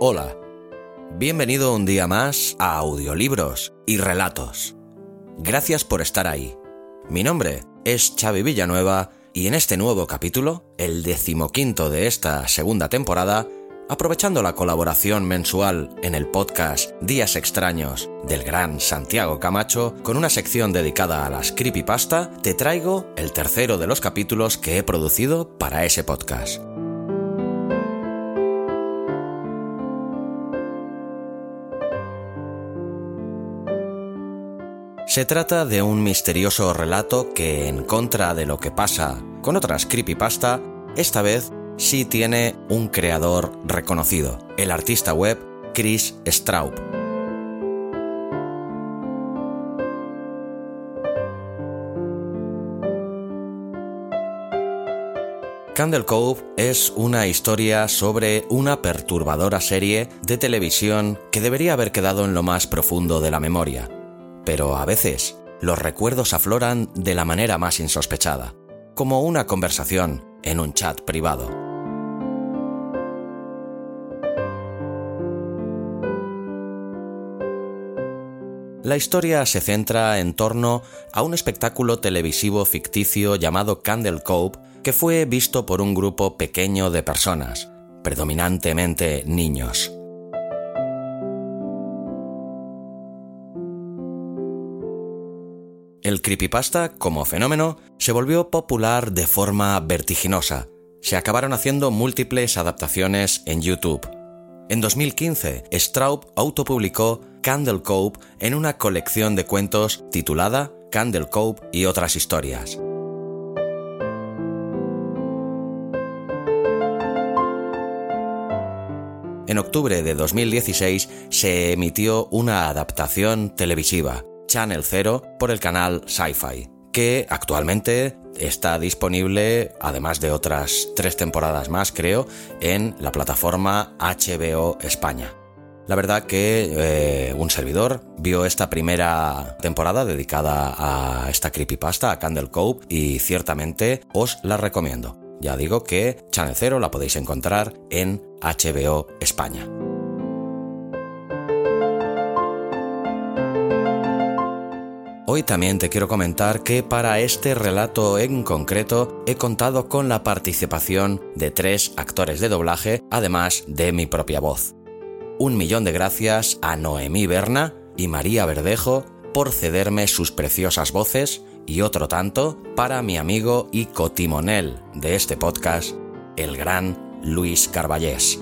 Hola, bienvenido un día más a Audiolibros y Relatos. Gracias por estar ahí. Mi nombre es Xavi Villanueva y en este nuevo capítulo, el decimoquinto de esta segunda temporada, aprovechando la colaboración mensual en el podcast Días Extraños del gran Santiago Camacho, con una sección dedicada a las creepypasta, te traigo el tercero de los capítulos que he producido para ese podcast. Se trata de un misterioso relato que, en contra de lo que pasa con otras creepypasta, esta vez sí tiene un creador reconocido, el artista web Chris Straub. Candle Cove es una historia sobre una perturbadora serie de televisión que debería haber quedado en lo más profundo de la memoria, pero a veces los recuerdos afloran de la manera más insospechada, como una conversación en un chat privado. La historia se centra en torno a un espectáculo televisivo ficticio llamado Candle Cove que fue visto por un grupo pequeño de personas, predominantemente niños. El creepypasta, como fenómeno, se volvió popular de forma vertiginosa. Se acabaron haciendo múltiples adaptaciones en YouTube. En 2015, Straub autopublicó Candle Cove en una colección de cuentos titulada Candle Cove y otras historias. En octubre de 2016 se emitió una adaptación televisiva, Channel Zero, por el canal Sci-Fi, que actualmente está disponible, además de otras tres temporadas más, creo, en la plataforma HBO España. La verdad que eh, un servidor vio esta primera temporada dedicada a esta creepypasta, a Candle Cove, y ciertamente os la recomiendo. Ya digo que Channel Zero la podéis encontrar en HBO España. Hoy también te quiero comentar que para este relato en concreto he contado con la participación de tres actores de doblaje, además de mi propia voz. Un millón de gracias a Noemí Berna y María Verdejo por cederme sus preciosas voces y otro tanto para mi amigo y cotimonel de este podcast, el gran Luis Carballés.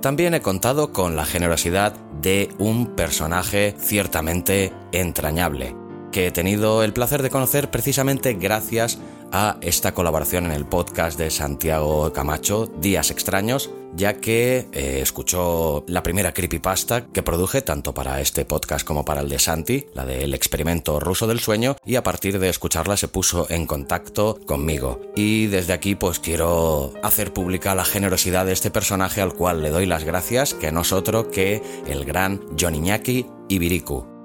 También he contado con la generosidad de un personaje ciertamente entrañable, que he tenido el placer de conocer precisamente gracias a esta colaboración en el podcast de Santiago Camacho, Días Extraños, ya que eh, escuchó la primera creepypasta que produje tanto para este podcast como para el de Santi, la del experimento ruso del sueño, y a partir de escucharla se puso en contacto conmigo. Y desde aquí pues quiero hacer pública la generosidad de este personaje al cual le doy las gracias, que no es otro que el gran John Iñaki Ibiriku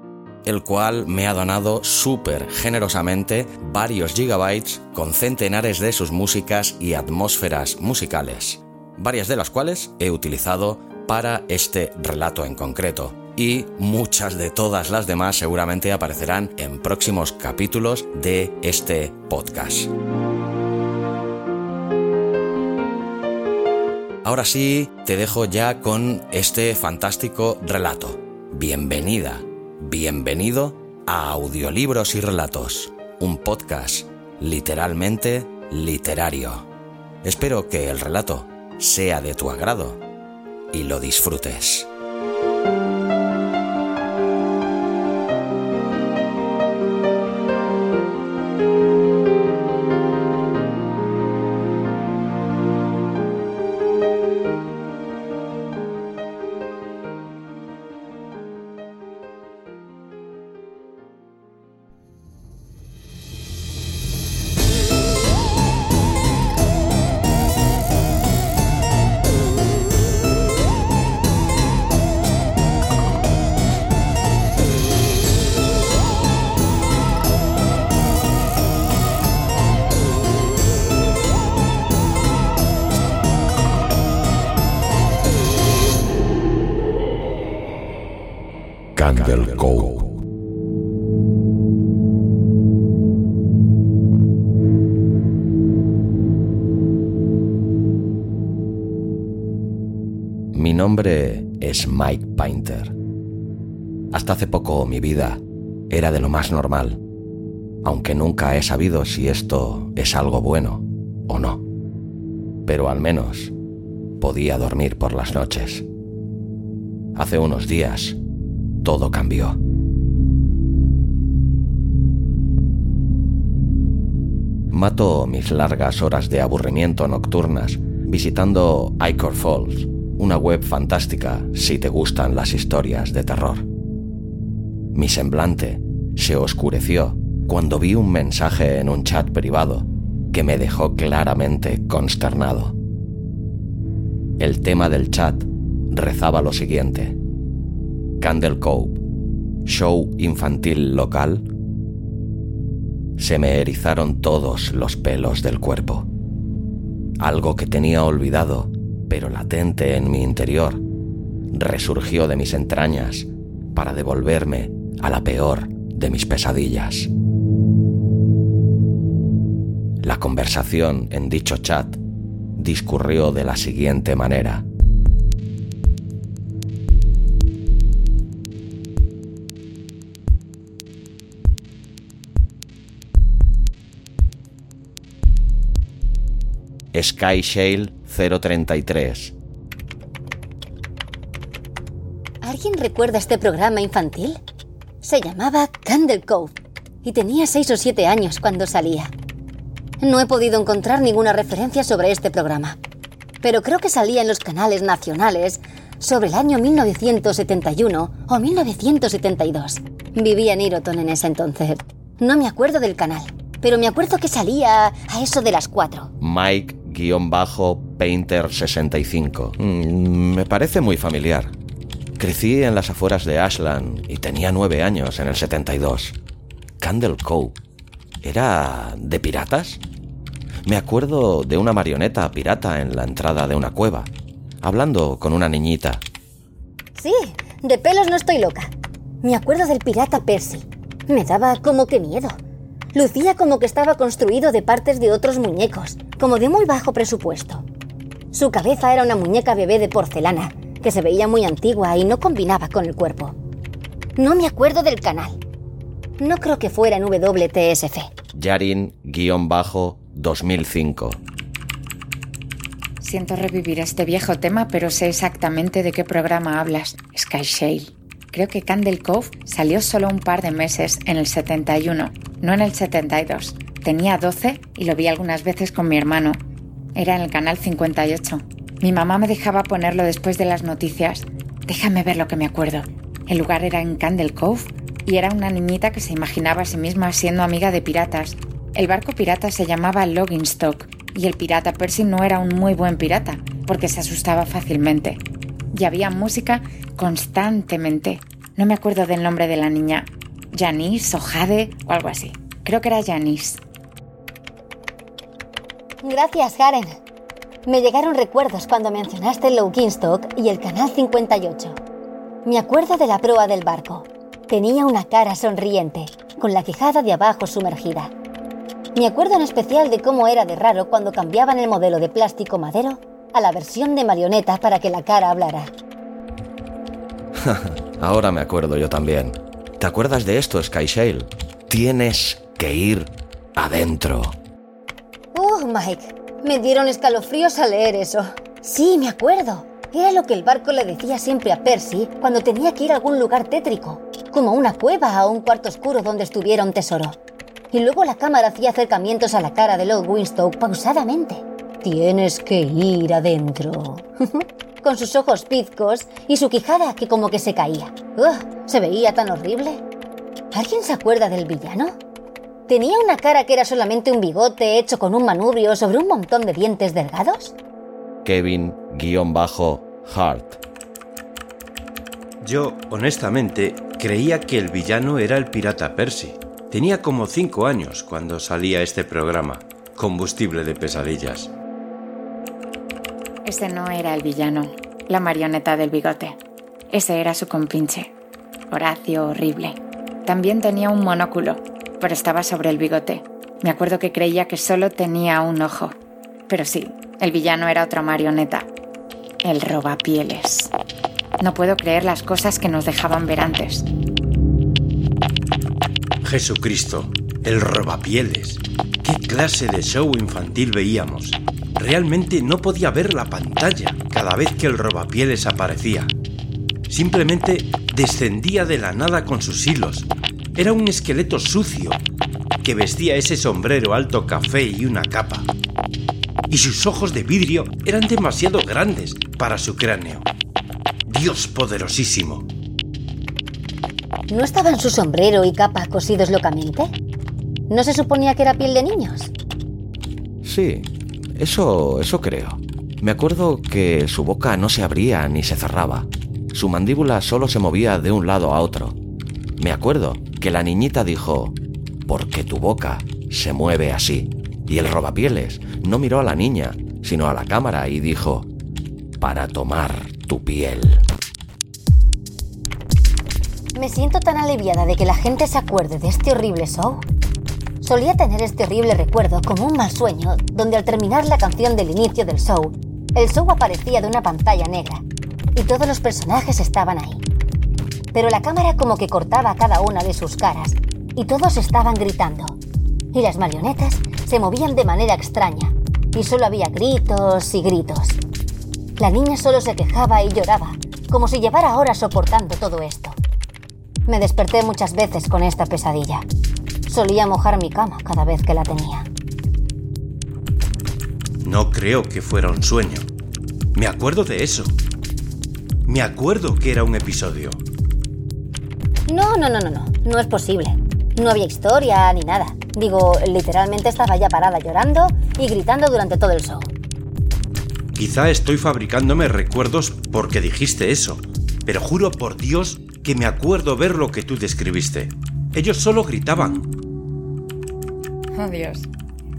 el cual me ha donado súper generosamente varios gigabytes con centenares de sus músicas y atmósferas musicales, varias de las cuales he utilizado para este relato en concreto. Y muchas de todas las demás seguramente aparecerán en próximos capítulos de este podcast. ahora sí te dejo ya con este fantástico relato. Bienvenida, bienvenido a Audiolibros y Relatos, un podcast literalmente literario. Espero que el relato sea de tu agrado y lo disfrutes. Candle Cove. Mi nombre es Mike Painter. Hasta hace poco mi vida era de lo más normal, aunque nunca he sabido si esto es algo bueno o no. Pero al menos podía dormir por las noches. Hace unos días todo cambió. Mato mis largas horas de aburrimiento nocturnas visitando Icor Falls, una web fantástica si te gustan las historias de terror. Mi semblante se oscureció cuando vi un mensaje en un chat privado que me dejó claramente consternado. El tema del chat rezaba lo siguiente. Candle Cove, show infantil local, se me erizaron todos los pelos del cuerpo. Algo que tenía olvidado, pero latente en mi interior, resurgió de mis entrañas para devolverme a la peor de mis pesadillas. La conversación en dicho chat discurrió de la siguiente manera. Sky Shale 033. ¿Alguien recuerda este programa infantil? Se llamaba Candle Cove y tenía 6 o 7 años cuando salía. No he podido encontrar ninguna referencia sobre este programa, pero creo que salía en los canales nacionales sobre el año 1971 o 1972. Vivía en Iroton en ese entonces. No me acuerdo del canal, pero me acuerdo que salía a eso de las 4. Mike-Painter65. Mm, me parece muy familiar. Crecí en las afueras de Ashland y tenía nueve años en el 72. Candle Cove. ¿Era de piratas? Me acuerdo de una marioneta pirata en la entrada de una cueva, hablando con una niñita. Sí, de pelos no estoy loca. Me acuerdo del pirata Percy. Me daba como que miedo. Lucía como que estaba construido de partes de otros muñecos, como de muy bajo presupuesto. Su cabeza era una muñeca bebé de porcelana, que se veía muy antigua y no combinaba con el cuerpo. No me acuerdo del canal. No creo que fuera en WTSF. Yarin-2005. Siento revivir este viejo tema, pero sé exactamente de qué programa hablas. Sky Shale. Creo que Candle Cove salió solo un par de meses, en el 71, no en el 72. Tenía 12 y lo vi algunas veces con mi hermano. Era en el canal 58. Mi mamá me dejaba ponerlo después de las noticias. Déjame ver lo que me acuerdo. El lugar era en Candle Cove y era una niñita que se imaginaba a sí misma siendo amiga de piratas. El barco pirata se llamaba Loggingstock y el pirata Percy no era un muy buen pirata porque se asustaba fácilmente. Y había música constantemente. No me acuerdo del nombre de la niña. Janice o Jade o algo así. Creo que era Janice. Gracias, Karen. Me llegaron recuerdos cuando mencionaste el Loginstock y el Canal 58. Me acuerdo de la proa del barco. Tenía una cara sonriente, con la quijada de abajo sumergida. Me acuerdo en especial de cómo era de raro cuando cambiaban el modelo de plástico madero a la versión de marioneta para que la cara hablara. Ahora me acuerdo yo también. ¿Te acuerdas de esto, Skyshale? Tienes que ir adentro. Mike, me dieron escalofríos al leer eso. Sí, me acuerdo. Era lo que el barco le decía siempre a Percy cuando tenía que ir a algún lugar tétrico, como una cueva o un cuarto oscuro donde estuviera un tesoro. Y luego la cámara hacía acercamientos a la cara de Lord Winstoke pausadamente. Tienes que ir adentro. Con sus ojos pizcos y su quijada que como que se caía. ¡Ugh! Se veía tan horrible. ¿Alguien se acuerda del villano? ¿Tenía una cara que era solamente un bigote hecho con un manubrio sobre un montón de dientes delgados? Kevin-Hart. Yo, honestamente, creía que el villano era el pirata Percy. Tenía como cinco años cuando salía este programa, Combustible de Pesadillas. Ese no era el villano, la marioneta del bigote. Ese era su compinche, Horacio horrible. También tenía un monóculo, pero estaba sobre el bigote. Me acuerdo que creía que solo tenía un ojo. Pero sí, el villano era otra marioneta. El robapieles. No puedo creer las cosas que nos dejaban ver antes. Jesucristo, el robapieles. ¿Qué clase de show infantil veíamos? Realmente no podía ver la pantalla cada vez que el robapieles aparecía. Simplemente descendía de la nada con sus hilos. Era un esqueleto sucio que vestía ese sombrero alto café y una capa. Y sus ojos de vidrio eran demasiado grandes para su cráneo. Dios poderosísimo. ¿No estaban su sombrero y capa cosidos locamente? ¿No se suponía que era piel de niños? Sí, eso, eso creo. Me acuerdo que su boca no se abría ni se cerraba. Su mandíbula solo se movía de un lado a otro. Me acuerdo que la niñita dijo, porque tu boca se mueve así. Y el robapieles no miró a la niña, sino a la cámara y dijo, para tomar tu piel. Me siento tan aliviada de que la gente se acuerde de este horrible show. Solía tener este horrible recuerdo como un mal sueño, donde al terminar la canción del inicio del show, el show aparecía de una pantalla negra y todos los personajes estaban ahí. Pero la cámara como que cortaba cada una de sus caras y todos estaban gritando. Y las marionetas se movían de manera extraña y solo había gritos y gritos. La niña solo se quejaba y lloraba, como si llevara horas soportando todo esto. Me desperté muchas veces con esta pesadilla. Solía mojar mi cama cada vez que la tenía. No creo que fuera un sueño. Me acuerdo de eso. Me acuerdo que era un episodio. No, no, no, no, no. No es posible. No había historia ni nada. Digo, literalmente estaba ya parada llorando y gritando durante todo el show. Quizá estoy fabricándome recuerdos porque dijiste eso, pero juro por Dios que me acuerdo ver lo que tú describiste. Ellos solo gritaban. Oh Dios.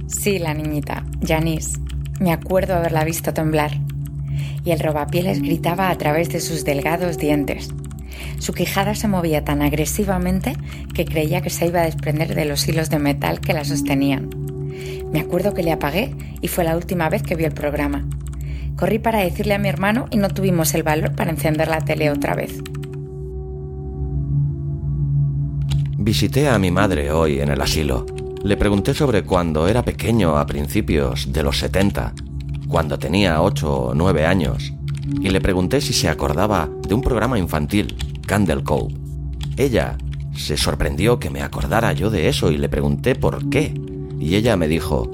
Sí, la niñita, Janice. Me acuerdo haberla visto temblar. Y el robapieles gritaba a través de sus delgados dientes. Su quijada se movía tan agresivamente que creía que se iba a desprender de los hilos de metal que la sostenían. Me acuerdo que le apagué y fue la última vez que vi el programa. Corrí para decirle a mi hermano y no tuvimos el valor para encender la tele otra vez. Visité a mi madre hoy en el asilo. Le pregunté sobre cuando era pequeño a principios de los 70, cuando tenía 8 o 9 años, y le pregunté si se acordaba de un programa infantil, Candle Cove. Ella se sorprendió que me acordara yo de eso y le pregunté por qué. Y ella me dijo,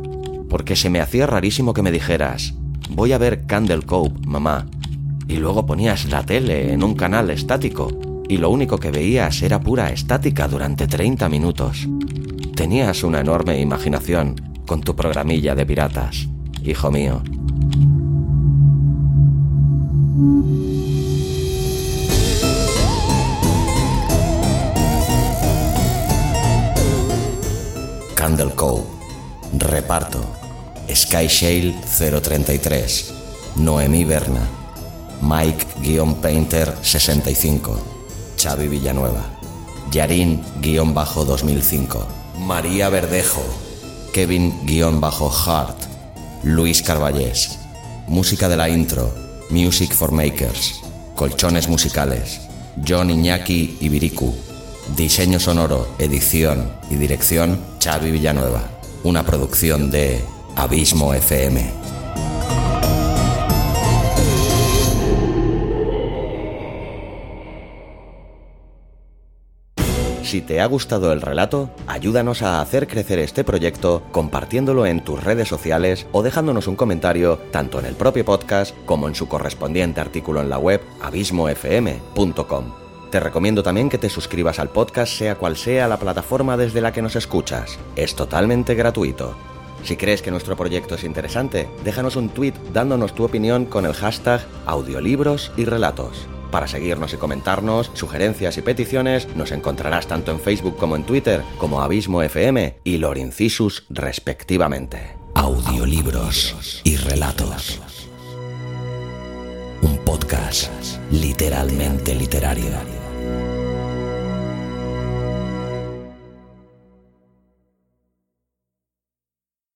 porque se me hacía rarísimo que me dijeras, voy a ver Candle Cove, mamá. Y luego ponías la tele en un canal estático y lo único que veías era pura estática durante 30 minutos. Tenías una enorme imaginación con tu programilla de piratas, hijo mío. Candle. Reparto. Sky Shale 033. Noemí Berna. Mike-Painter 65. Xavi Villanueva. Yarin-2005. María Verdejo. Kevin-Hart. Luis Carballés. música de la intro, Music for Makers, colchones musicales, John Iñaki Ibiriku, diseño sonoro, edición y dirección, Xavi Villanueva, una producción de Abismo FM. Si te ha gustado el relato, ayúdanos a hacer crecer este proyecto compartiéndolo en tus redes sociales o dejándonos un comentario tanto en el propio podcast como en su correspondiente artículo en la web abismofm.com. Te recomiendo también que te suscribas al podcast sea cual sea la plataforma desde la que nos escuchas. Es totalmente gratuito. Si crees que nuestro proyecto es interesante, déjanos un tweet dándonos tu opinión con el hashtag audiolibros y relatos. Para seguirnos y comentarnos, sugerencias y peticiones, nos encontrarás tanto en Facebook como en Twitter, como Abismo FM y Lorincisus respectivamente. Audiolibros y relatos. Un podcast literalmente literario.